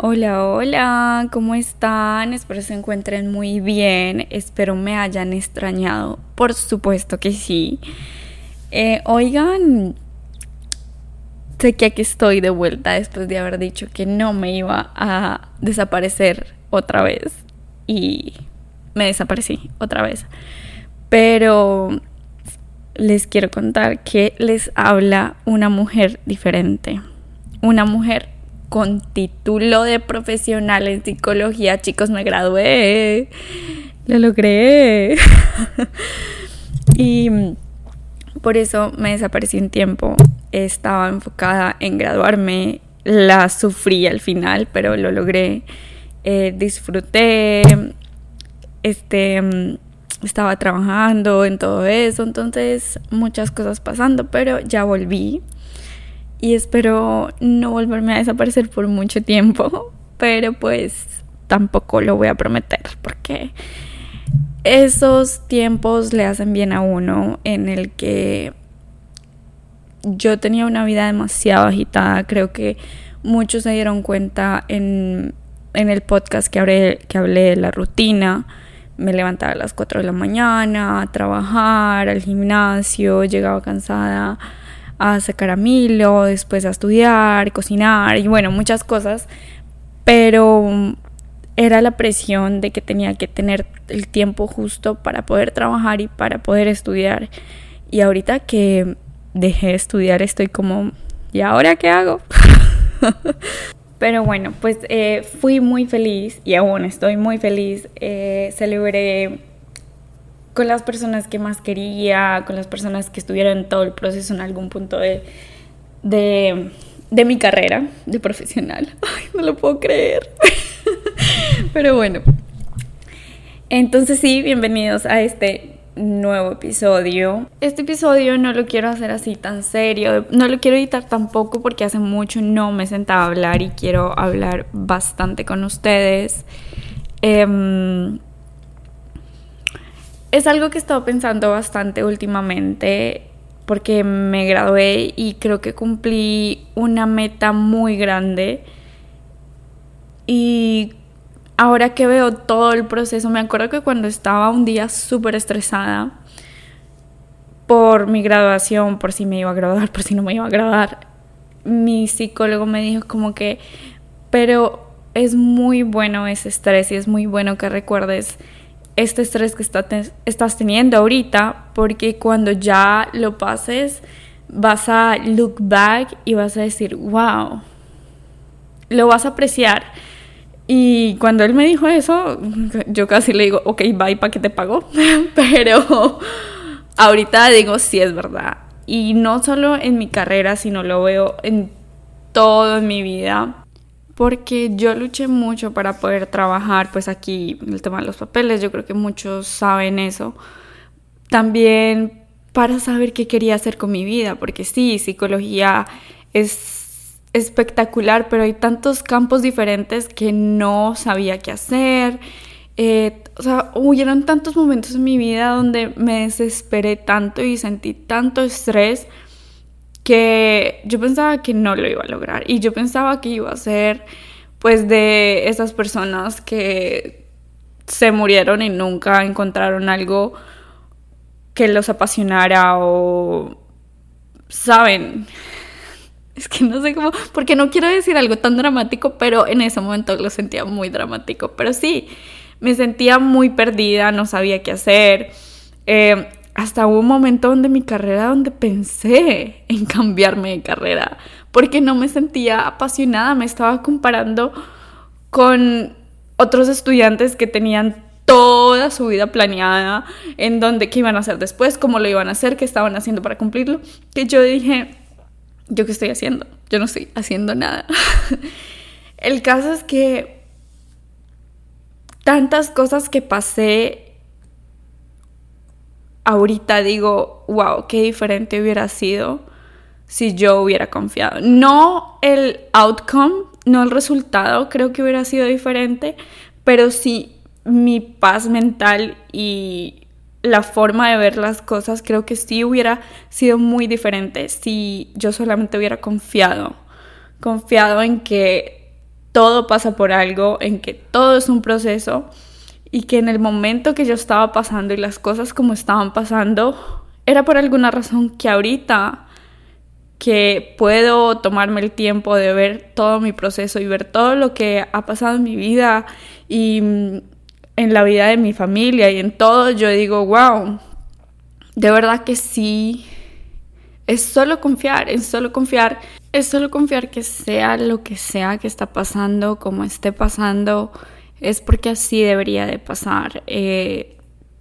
Hola, hola, ¿cómo están? Espero se encuentren muy bien, espero me hayan extrañado, por supuesto que sí. Eh, oigan, sé que aquí estoy de vuelta después de haber dicho que no me iba a desaparecer otra vez y me desaparecí otra vez. Pero les quiero contar que les habla una mujer diferente, una mujer con título de profesional en psicología. Chicos, me gradué. Lo logré. y por eso me desaparecí un tiempo. Estaba enfocada en graduarme. La sufrí al final, pero lo logré. Eh, disfruté. Este estaba trabajando en todo eso, entonces muchas cosas pasando, pero ya volví y espero no volverme a desaparecer por mucho tiempo, pero pues tampoco lo voy a prometer porque esos tiempos le hacen bien a uno en el que yo tenía una vida demasiado agitada, creo que muchos se dieron cuenta en, en el podcast que hablé, que hablé de la rutina. Me levantaba a las 4 de la mañana a trabajar, al gimnasio, llegaba cansada a sacar a Milo, después a estudiar, cocinar y bueno, muchas cosas, pero era la presión de que tenía que tener el tiempo justo para poder trabajar y para poder estudiar. Y ahorita que dejé de estudiar estoy como, ¿y ahora qué hago? Pero bueno, pues eh, fui muy feliz y aún estoy muy feliz. Eh, celebré con las personas que más quería, con las personas que estuvieron en todo el proceso en algún punto de, de, mi carrera de profesional. Ay, no lo puedo creer. Pero bueno. Entonces sí, bienvenidos a este nuevo episodio. Este episodio no lo quiero hacer así tan serio, no lo quiero editar tampoco porque hace mucho no me sentaba a hablar y quiero hablar bastante con ustedes. Eh, es algo que he estado pensando bastante últimamente porque me gradué y creo que cumplí una meta muy grande. Y ahora que veo todo el proceso, me acuerdo que cuando estaba un día súper estresada por mi graduación, por si me iba a graduar, por si no me iba a graduar, mi psicólogo me dijo como que, pero es muy bueno ese estrés y es muy bueno que recuerdes este estrés que estás teniendo ahorita, porque cuando ya lo pases, vas a look back y vas a decir, wow, lo vas a apreciar. Y cuando él me dijo eso, yo casi le digo, ok, bye, ¿para qué te pago? Pero ahorita digo, sí es verdad. Y no solo en mi carrera, sino lo veo en todo en mi vida porque yo luché mucho para poder trabajar, pues aquí el tema de los papeles, yo creo que muchos saben eso. También para saber qué quería hacer con mi vida, porque sí, psicología es espectacular, pero hay tantos campos diferentes que no sabía qué hacer. Eh, o sea, hubieron tantos momentos en mi vida donde me desesperé tanto y sentí tanto estrés que yo pensaba que no lo iba a lograr y yo pensaba que iba a ser pues de esas personas que se murieron y nunca encontraron algo que los apasionara o saben es que no sé cómo porque no quiero decir algo tan dramático pero en ese momento lo sentía muy dramático. Pero sí me sentía muy perdida no sabía qué hacer eh, hasta hubo un momento donde mi carrera donde pensé en cambiarme de carrera porque no me sentía apasionada, me estaba comparando con otros estudiantes que tenían toda su vida planeada en donde qué iban a hacer después, cómo lo iban a hacer, qué estaban haciendo para cumplirlo, que yo dije, ¿yo qué estoy haciendo? Yo no estoy haciendo nada. El caso es que tantas cosas que pasé ahorita digo, wow, qué diferente hubiera sido si yo hubiera confiado. No el outcome, no el resultado, creo que hubiera sido diferente, pero sí mi paz mental y la forma de ver las cosas creo que sí hubiera sido muy diferente si yo solamente hubiera confiado, confiado en que todo pasa por algo, en que todo es un proceso y que en el momento que yo estaba pasando y las cosas como estaban pasando, era por alguna razón que ahorita que puedo tomarme el tiempo de ver todo mi proceso y ver todo lo que ha pasado en mi vida y mm, en la vida de mi familia y en todo, yo digo, wow, de verdad que sí, es solo confiar, es solo confiar, es solo confiar que sea lo que sea que está pasando, como esté pasando, es porque así debería de pasar. Eh,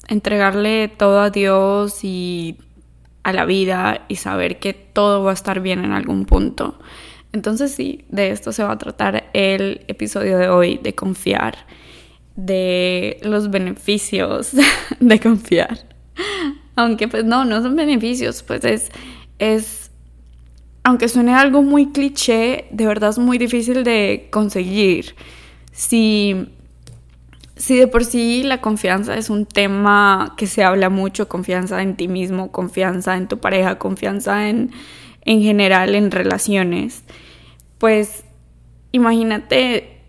entregarle todo a Dios y a la vida y saber que todo va a estar bien en algún punto. Entonces sí, de esto se va a tratar el episodio de hoy, de confiar, de los beneficios de confiar. Aunque pues no, no son beneficios, pues es, es, aunque suene algo muy cliché, de verdad es muy difícil de conseguir. Si si de por sí la confianza es un tema que se habla mucho, confianza en ti mismo, confianza en tu pareja, confianza en, en general en relaciones, pues imagínate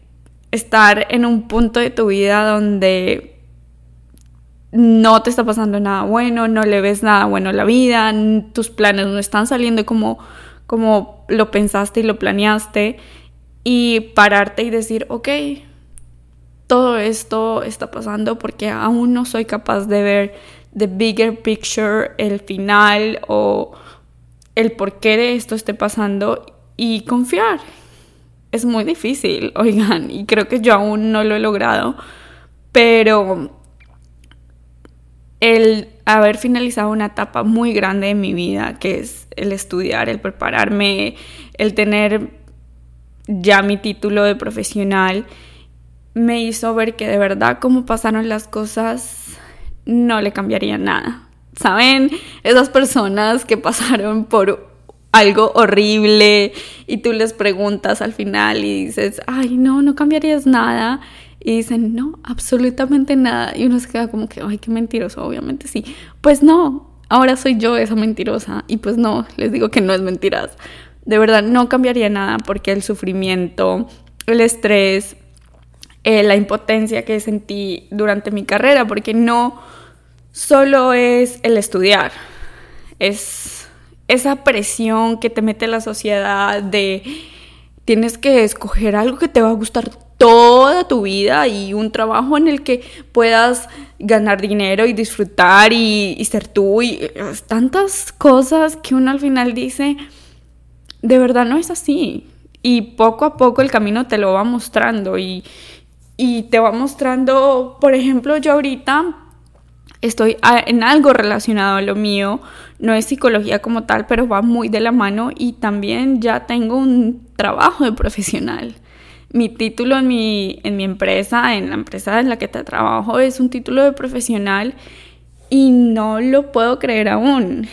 estar en un punto de tu vida donde no te está pasando nada bueno, no le ves nada bueno a la vida, tus planes no están saliendo como, como lo pensaste y lo planeaste, y pararte y decir, ok, todo esto está pasando porque aún no soy capaz de ver the bigger picture, el final o el por qué de esto esté pasando y confiar. Es muy difícil, oigan, y creo que yo aún no lo he logrado, pero el haber finalizado una etapa muy grande de mi vida, que es el estudiar, el prepararme, el tener ya mi título de profesional, me hizo ver que de verdad como pasaron las cosas no le cambiaría nada. ¿Saben? Esas personas que pasaron por algo horrible y tú les preguntas al final y dices, ay, no, no cambiarías nada. Y dicen, no, absolutamente nada. Y uno se queda como que, ay, qué mentiroso, obviamente sí. Pues no, ahora soy yo esa mentirosa. Y pues no, les digo que no es mentiras. De verdad, no cambiaría nada porque el sufrimiento, el estrés, eh, la impotencia que sentí durante mi carrera, porque no solo es el estudiar, es esa presión que te mete la sociedad de tienes que escoger algo que te va a gustar toda tu vida y un trabajo en el que puedas ganar dinero y disfrutar y, y, ser tú y eh, tantas cosas que uno al final dice, de verdad no es así. Y poco a poco el camino te lo va mostrando y, y te va mostrando, por ejemplo, yo ahorita estoy en algo relacionado a lo mío, no es psicología como tal, pero va muy de la mano y también ya tengo un trabajo de profesional. Mi título en mi, en mi empresa, en la empresa en la que te trabajo, es un título de profesional y no lo puedo creer aún.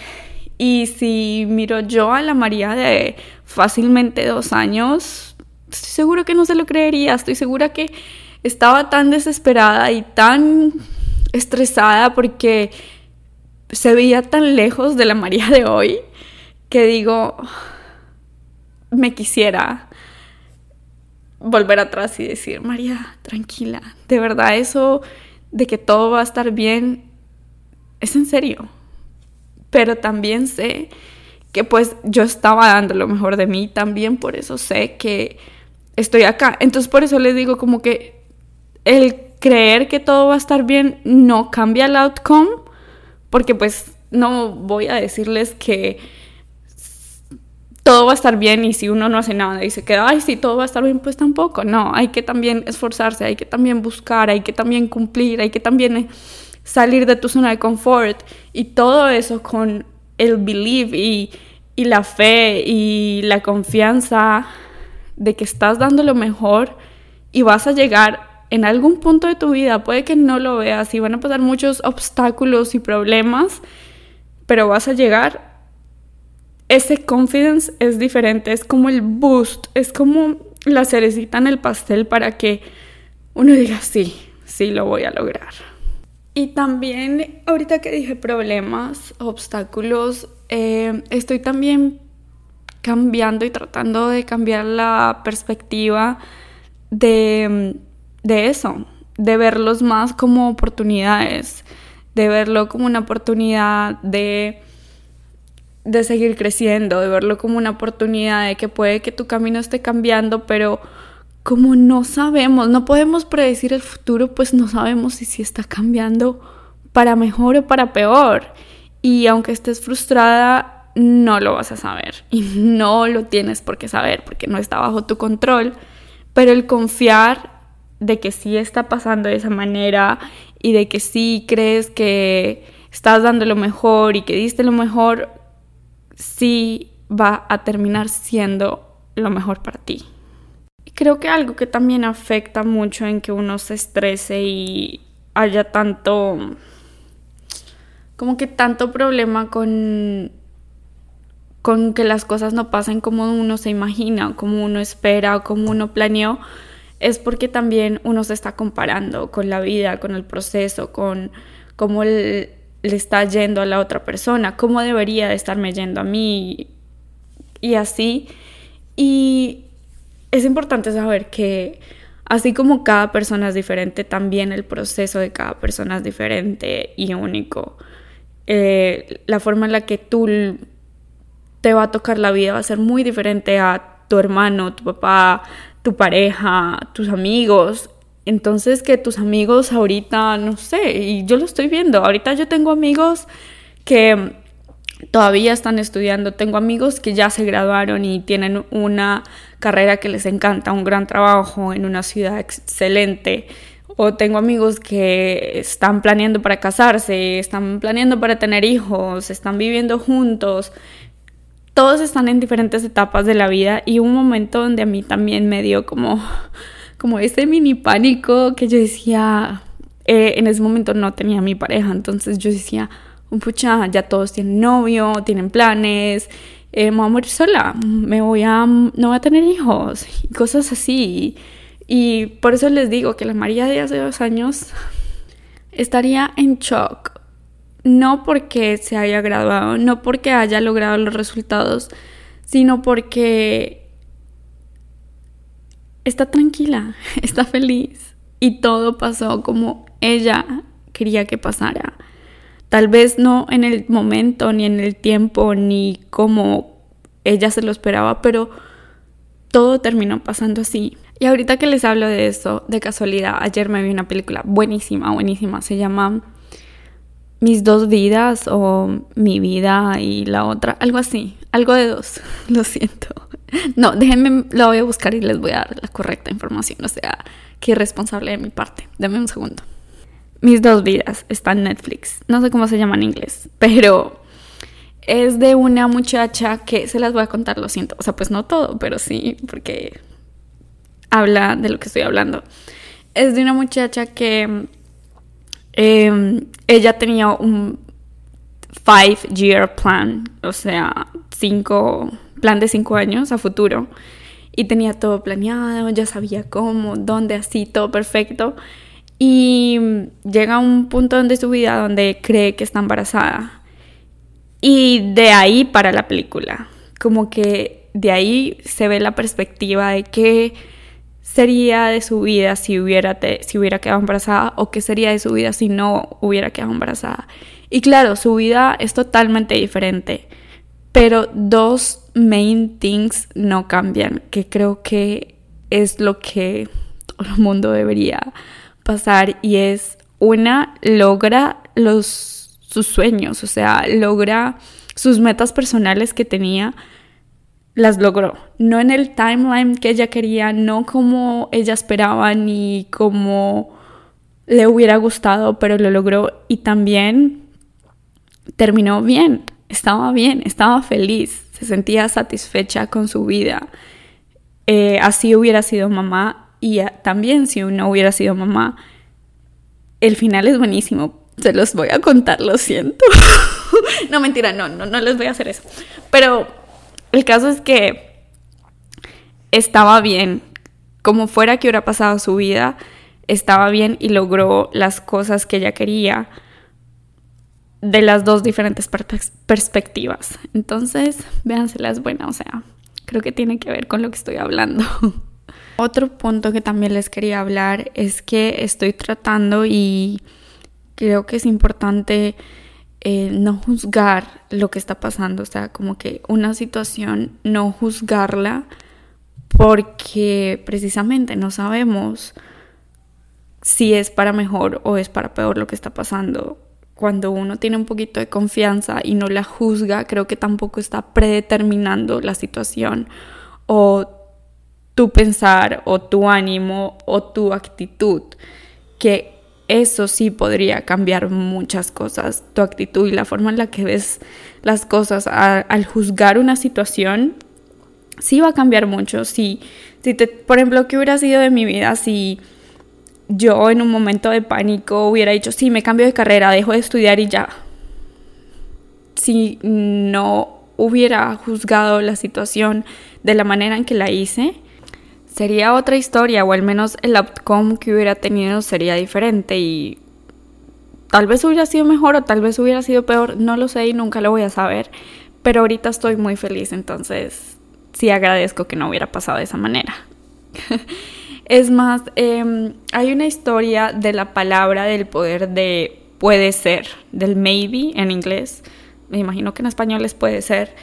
Y si miro yo a la María de fácilmente dos años, estoy seguro que no se lo creería, estoy segura que estaba tan desesperada y tan estresada porque se veía tan lejos de la María de hoy que digo, me quisiera volver atrás y decir, María, tranquila, de verdad eso de que todo va a estar bien es en serio. Pero también sé que pues yo estaba dando lo mejor de mí, también por eso sé que estoy acá. Entonces por eso les digo como que el creer que todo va a estar bien no cambia el outcome, porque pues no voy a decirles que todo va a estar bien y si uno no hace nada y se queda, ay, sí, todo va a estar bien, pues tampoco. No, hay que también esforzarse, hay que también buscar, hay que también cumplir, hay que también eh, salir de tu zona de confort y todo eso con el believe y, y la fe y la confianza de que estás dando lo mejor y vas a llegar en algún punto de tu vida, puede que no lo veas y van a pasar muchos obstáculos y problemas, pero vas a llegar. Ese confidence es diferente, es como el boost, es como la cerecita en el pastel para que uno diga, sí, sí lo voy a lograr. Y también, ahorita que dije problemas, obstáculos, eh, estoy también cambiando y tratando de cambiar la perspectiva de, de eso, de verlos más como oportunidades, de verlo como una oportunidad de, de seguir creciendo, de verlo como una oportunidad de que puede que tu camino esté cambiando, pero como no sabemos, no podemos predecir el futuro, pues no sabemos si, si está cambiando para mejor o para peor. Y aunque estés frustrada, no lo vas a saber y no lo tienes por qué saber porque no está bajo tu control. Pero el confiar de que sí está pasando de esa manera y de que sí crees que estás dando lo mejor y que diste lo mejor, sí va a terminar siendo lo mejor para ti. Creo que algo que también afecta mucho en que uno se estrese y haya tanto, como que tanto problema con, con que las cosas no pasen como uno se imagina, como uno espera o como uno planeó, es porque también uno se está comparando con la vida, con el proceso, con cómo le, está yendo a la otra persona, cómo debería de estarme yendo a mí y así. Y es importante saber que así como cada persona es diferente, también el proceso de cada persona es diferente y único. Eh, la forma en la que tú te va a tocar la vida va a ser muy diferente a tu hermano, tu papá, tu pareja, tus amigos. Entonces que tus amigos ahorita, no sé, y yo lo estoy viendo, ahorita yo tengo amigos que todavía están estudiando, tengo amigos que ya se graduaron y tienen una carrera que les encanta, un gran trabajo en una ciudad excelente. O tengo amigos que están planeando para casarse, están planeando para tener hijos, están viviendo juntos todos están en diferentes etapas de la vida y un momento donde a mí también me dio como, como ese mini pánico que yo decía, eh, en ese momento no tenía mi pareja, entonces yo decía, un pucha, ya todos tienen novio, tienen planes, eh, me voy a morir sola, me voy a, no voy a tener hijos y cosas así. Y por eso les digo que la María de hace dos años estaría en shock no porque se haya graduado, no porque haya logrado los resultados, sino porque está tranquila, está feliz y todo pasó como ella quería que pasara. Tal vez no en el momento, ni en el tiempo, ni como ella se lo esperaba, pero todo terminó pasando así. Y ahorita que les hablo de eso, de casualidad, ayer me vi una película buenísima, buenísima, se llama mis dos vidas o mi vida y la otra, algo así, algo de dos, lo siento. No, déjenme, lo voy a buscar y les voy a dar la correcta información, o sea, qué irresponsable de mi parte. Denme un segundo. Mis dos vidas está en Netflix, no sé cómo se llama en inglés, pero es de una muchacha que se las voy a contar, lo siento, o sea, pues no todo, pero sí, porque habla de lo que estoy hablando. Es de una muchacha que Em, ella tenía un five year plan, o sea, cinco, plan de cinco años a futuro. Y tenía todo planeado, ya sabía cómo, dónde, así, todo perfecto. Y llega un punto de su vida donde cree que está embarazada. Y de ahí para la película. Como que de ahí se ve la perspectiva de que sería de su vida si hubiera, si hubiera quedado embarazada o qué sería de su vida si no hubiera quedado embarazada. Y claro, su vida es totalmente diferente, pero dos main things no cambian, que creo que es lo que todo el mundo debería pasar y es una logra los sus sueños, o sea, logra sus metas personales que tenía las logró. No en el timeline que ella quería, no como ella esperaba ni como le hubiera gustado, pero lo logró y también terminó bien, estaba bien, estaba feliz, se sentía satisfecha con su vida. Eh, así hubiera sido mamá y también si no hubiera sido mamá, el final es buenísimo. Se los voy a contar, lo siento. no, mentira, no, no, no les voy a hacer eso. Pero el caso es que estaba bien, como fuera que hubiera pasado su vida, estaba bien y logró las cosas que ella quería de las dos diferentes perspectivas. Entonces, véanse las buenas, o sea, creo que tiene que ver con lo que estoy hablando. Otro punto que también les quería hablar es que estoy tratando y creo que es importante eh, no juzgar lo que está pasando, o sea, como que una situación, no juzgarla porque precisamente no sabemos si es para mejor o es para peor lo que está pasando. Cuando uno tiene un poquito de confianza y no la juzga, creo que tampoco está predeterminando la situación o tu pensar o tu ánimo o tu actitud, que eso sí podría cambiar muchas cosas, tu actitud y la forma en la que ves las cosas al juzgar una situación, sí va a cambiar mucho. Si, si te, por ejemplo, ¿qué hubiera sido de mi vida si yo en un momento de pánico hubiera dicho, sí, me cambio de carrera, dejo de estudiar y ya? Si no hubiera juzgado la situación de la manera en que la hice, sería otra historia o al menos el outcome que hubiera tenido sería diferente y tal vez hubiera sido mejor o tal vez hubiera sido peor, no lo sé y nunca lo voy a saber, pero ahorita estoy muy feliz, entonces sí agradezco que no hubiera pasado de esa manera. es más, em, hay una historia de la palabra del poder de puede ser, del maybe en inglés, me imagino que en español es puede ser,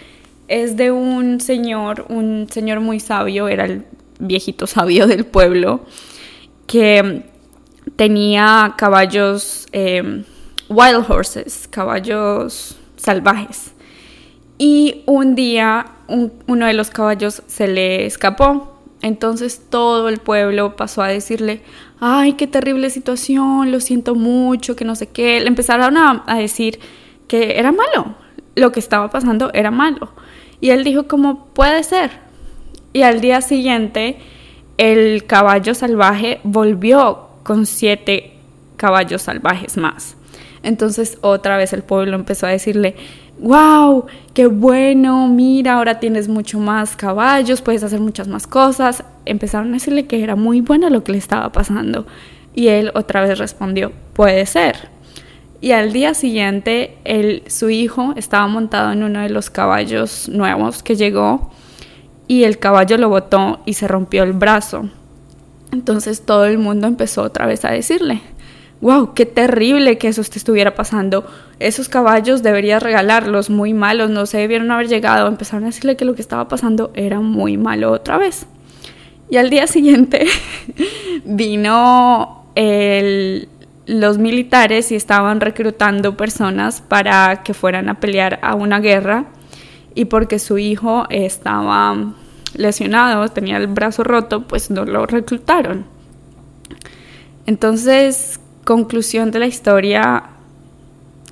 es de un señor, un señor muy sabio, era el viejito sabio del pueblo, que tenía caballos, em, wild horses, caballos salvajes. Y un día uno de los caballos se le escapó. Entonces todo el pueblo pasó a decirle, ay, qué terrible situación, lo siento mucho, que no sé qué. Le empezaron a, a decir que era malo, lo que estaba pasando era malo. Y él dijo, ¿cómo puede ser? Y al día siguiente, el caballo salvaje volvió con siete caballos salvajes más. Entonces otra vez el pueblo empezó a decirle, wow, qué bueno, mira, ahora tienes mucho más caballos, puedes hacer muchas más cosas. Empezaron a decirle que era muy bueno lo que le estaba pasando. Y él otra vez respondió, puede ser. Y al día siguiente, su hijo estaba montado en uno de los caballos nuevos que llegó y el caballo lo botó y se rompió el brazo. Entonces todo el mundo empezó otra vez a decirle, wow, qué terrible que eso te estuviera pasando. Esos caballos deberías regalarlos, muy malos, no se debieron haber llegado. Empezaron a decirle que lo que estaba pasando era muy malo otra vez. Y al día siguiente vino los militares y estaban reclutando personas para que fueran a pelear a una guerra y porque su hijo estaba lesionado, tenía el brazo roto, pues no lo reclutaron. Entonces, conclusión de la historia,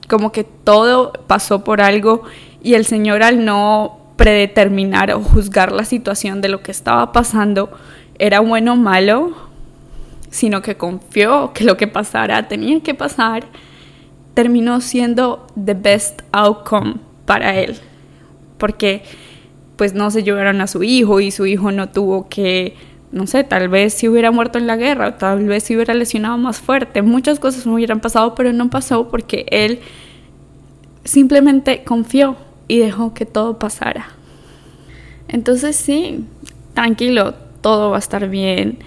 como que todo pasó por algo y el Señor al no predeterminar o juzgar la situación de lo que estaba pasando era bueno o malo, sino que confió que lo que pasara tenía que pasar, terminó siendo the best outcome para él. Porque pues no se llevaron a su hijo y su hijo no tuvo que, no sé, tal vez si hubiera muerto en la guerra, o tal vez si hubiera lesionado más fuerte, muchas cosas no hubieran pasado, pero no pasó porque él simplemente confió y dejó que todo pasara. Entonces sí, tranquilo, todo va a estar bien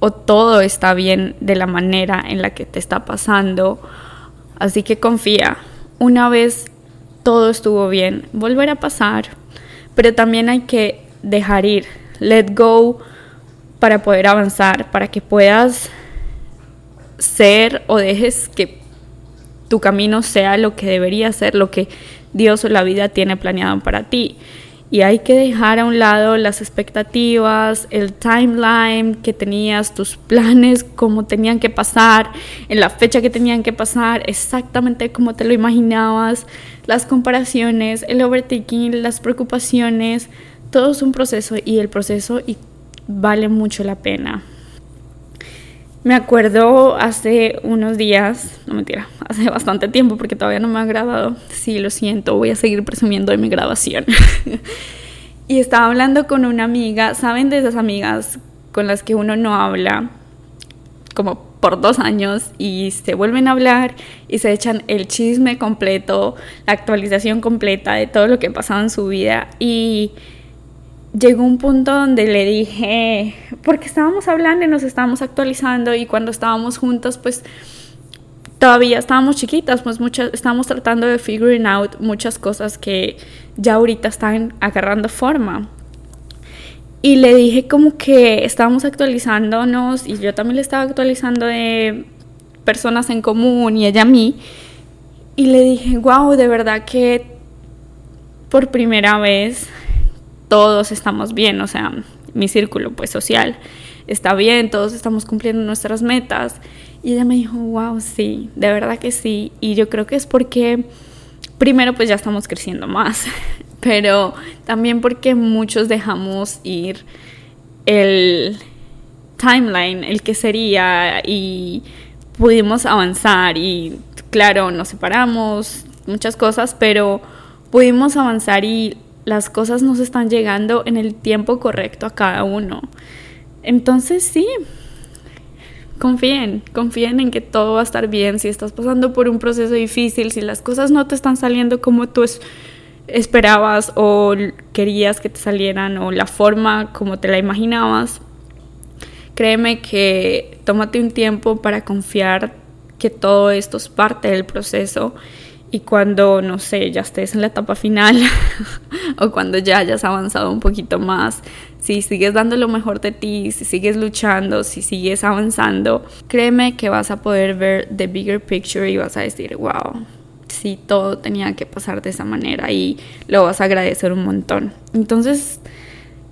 o todo está bien de la manera en la que te está pasando. Así que confía. Una vez todo estuvo bien, volverá a pasar pero también hay que dejar ir, let go para poder avanzar, para que puedas ser o dejes que tu camino sea lo que debería ser, lo que Dios o la vida tiene planeado para ti. Y hay que dejar a un lado las expectativas, el timeline que tenías, tus planes, cómo tenían que pasar, en la fecha que tenían que pasar, exactamente como te lo imaginabas, las comparaciones, el overtaking, las preocupaciones, todo es un proceso y el proceso y vale mucho la pena. Me acuerdo hace unos días, no mentira, hace bastante tiempo porque todavía no me ha grabado. Sí, lo siento, voy a seguir presumiendo de mi grabación. y estaba hablando con una amiga, ¿saben de esas amigas con las que uno no habla como por dos años y se vuelven a hablar y se echan el chisme completo, la actualización completa de todo lo que ha pasado en su vida y llegó un punto donde le dije, porque estábamos hablando y nos estábamos actualizando y cuando estábamos juntos, pues todavía estábamos chiquitas, pues muchas, estábamos tratando de figuring out muchas cosas que ya ahorita están agarrando forma. Y le dije como que estábamos actualizándonos y yo también le estaba actualizando de personas en común y ella a mí. Y le dije, wow, de verdad que por primera vez todos estamos bien, o sea, mi círculo pues social está bien, todos estamos cumpliendo nuestras metas. Y ella me dijo, wow, sí, de verdad que sí. Y yo creo que es porque, primero pues ya estamos creciendo más, pero también porque muchos dejamos ir el timeline, el que sería, y pudimos avanzar y claro, nos separamos, muchas cosas, pero pudimos avanzar y las cosas nos están llegando en el tiempo correcto a cada uno. Entonces sí, confíen, confíen en que todo va a estar bien. Si estás pasando por un proceso difícil, si las cosas no te están saliendo como tú esperabas o querías que te salieran o la forma como te la imaginabas, créeme que tómate un tiempo para confiar que todo esto es parte del proceso y cuando, no sé, ya estés en la etapa final o cuando ya hayas avanzado un poquito más, si sigues dando lo mejor de ti, si sigues luchando, si sigues avanzando, créeme que vas a poder ver the bigger picture y vas a decir, wow, sí, todo tenía que pasar de esa manera y lo vas a agradecer un montón. Entonces,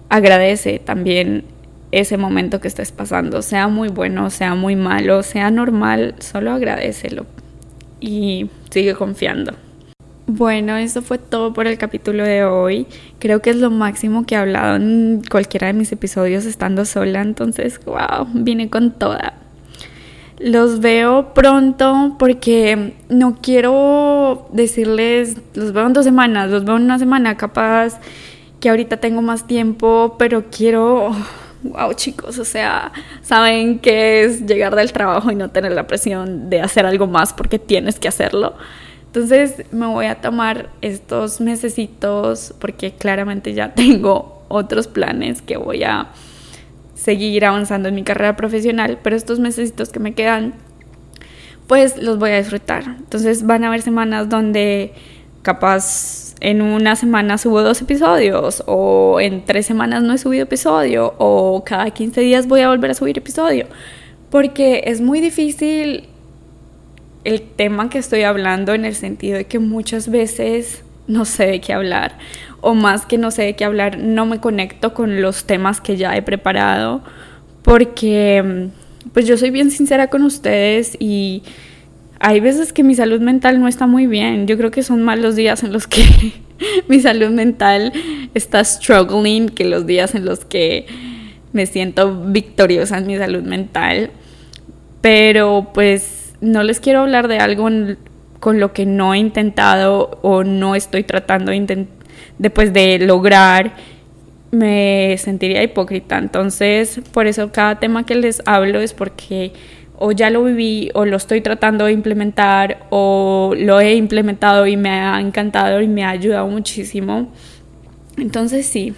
agradece también ese momento que estés pasando, sea muy bueno, sea muy malo, sea normal, solo agradecelo y sigue confiando. Bueno, eso fue todo por el capítulo de hoy. Creo que es lo máximo que he hablado en cualquiera de mis episodios estando sola, entonces, wow, vine con toda. Los veo pronto porque no quiero decirles, los veo en dos semanas, los veo en una semana, capaz que ahorita tengo más tiempo, pero quiero wow chicos, o sea, saben que es llegar del trabajo y no tener la presión de hacer algo más porque tienes que hacerlo. Entonces me voy a tomar estos mesecitos porque claramente ya tengo otros planes que voy a seguir avanzando en mi carrera profesional, pero estos mesecitos que me quedan, pues los voy a disfrutar. Entonces van a haber semanas donde capaz en una semana subo dos episodios o en tres semanas no he subido episodio o cada 15 días voy a volver a subir episodio. Porque es muy difícil el tema que estoy hablando en el sentido de que muchas veces no sé de qué hablar o más que no sé de qué hablar no me conecto con los temas que ya he preparado porque pues yo soy bien sincera con ustedes y hay veces que mi salud mental no está muy bien. Yo creo que son más los días en los que mi salud mental está struggling que los días en los que me siento victoriosa en mi salud mental. Pero pues no les quiero hablar de algo con lo que no he intentado o no estoy tratando de, después de lograr me sentiría hipócrita. Entonces, por eso cada tema que les hablo es porque o ya lo viví o lo estoy tratando de implementar o lo he implementado y me ha encantado y me ha ayudado muchísimo. Entonces sí,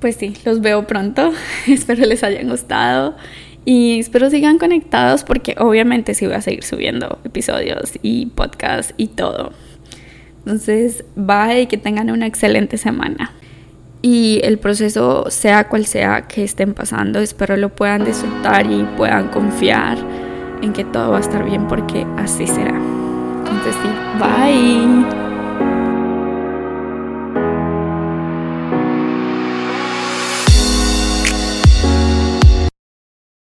pues sí, los veo pronto. espero les hayan gustado y espero sigan conectados porque obviamente sí voy a seguir subiendo episodios y podcasts y todo. Entonces, bye y que tengan una excelente semana y el proceso, sea cual sea que estén pasando, espero lo puedan disfrutar y puedan confiar en que todo va a estar bien porque así será. Entonces sí, bye.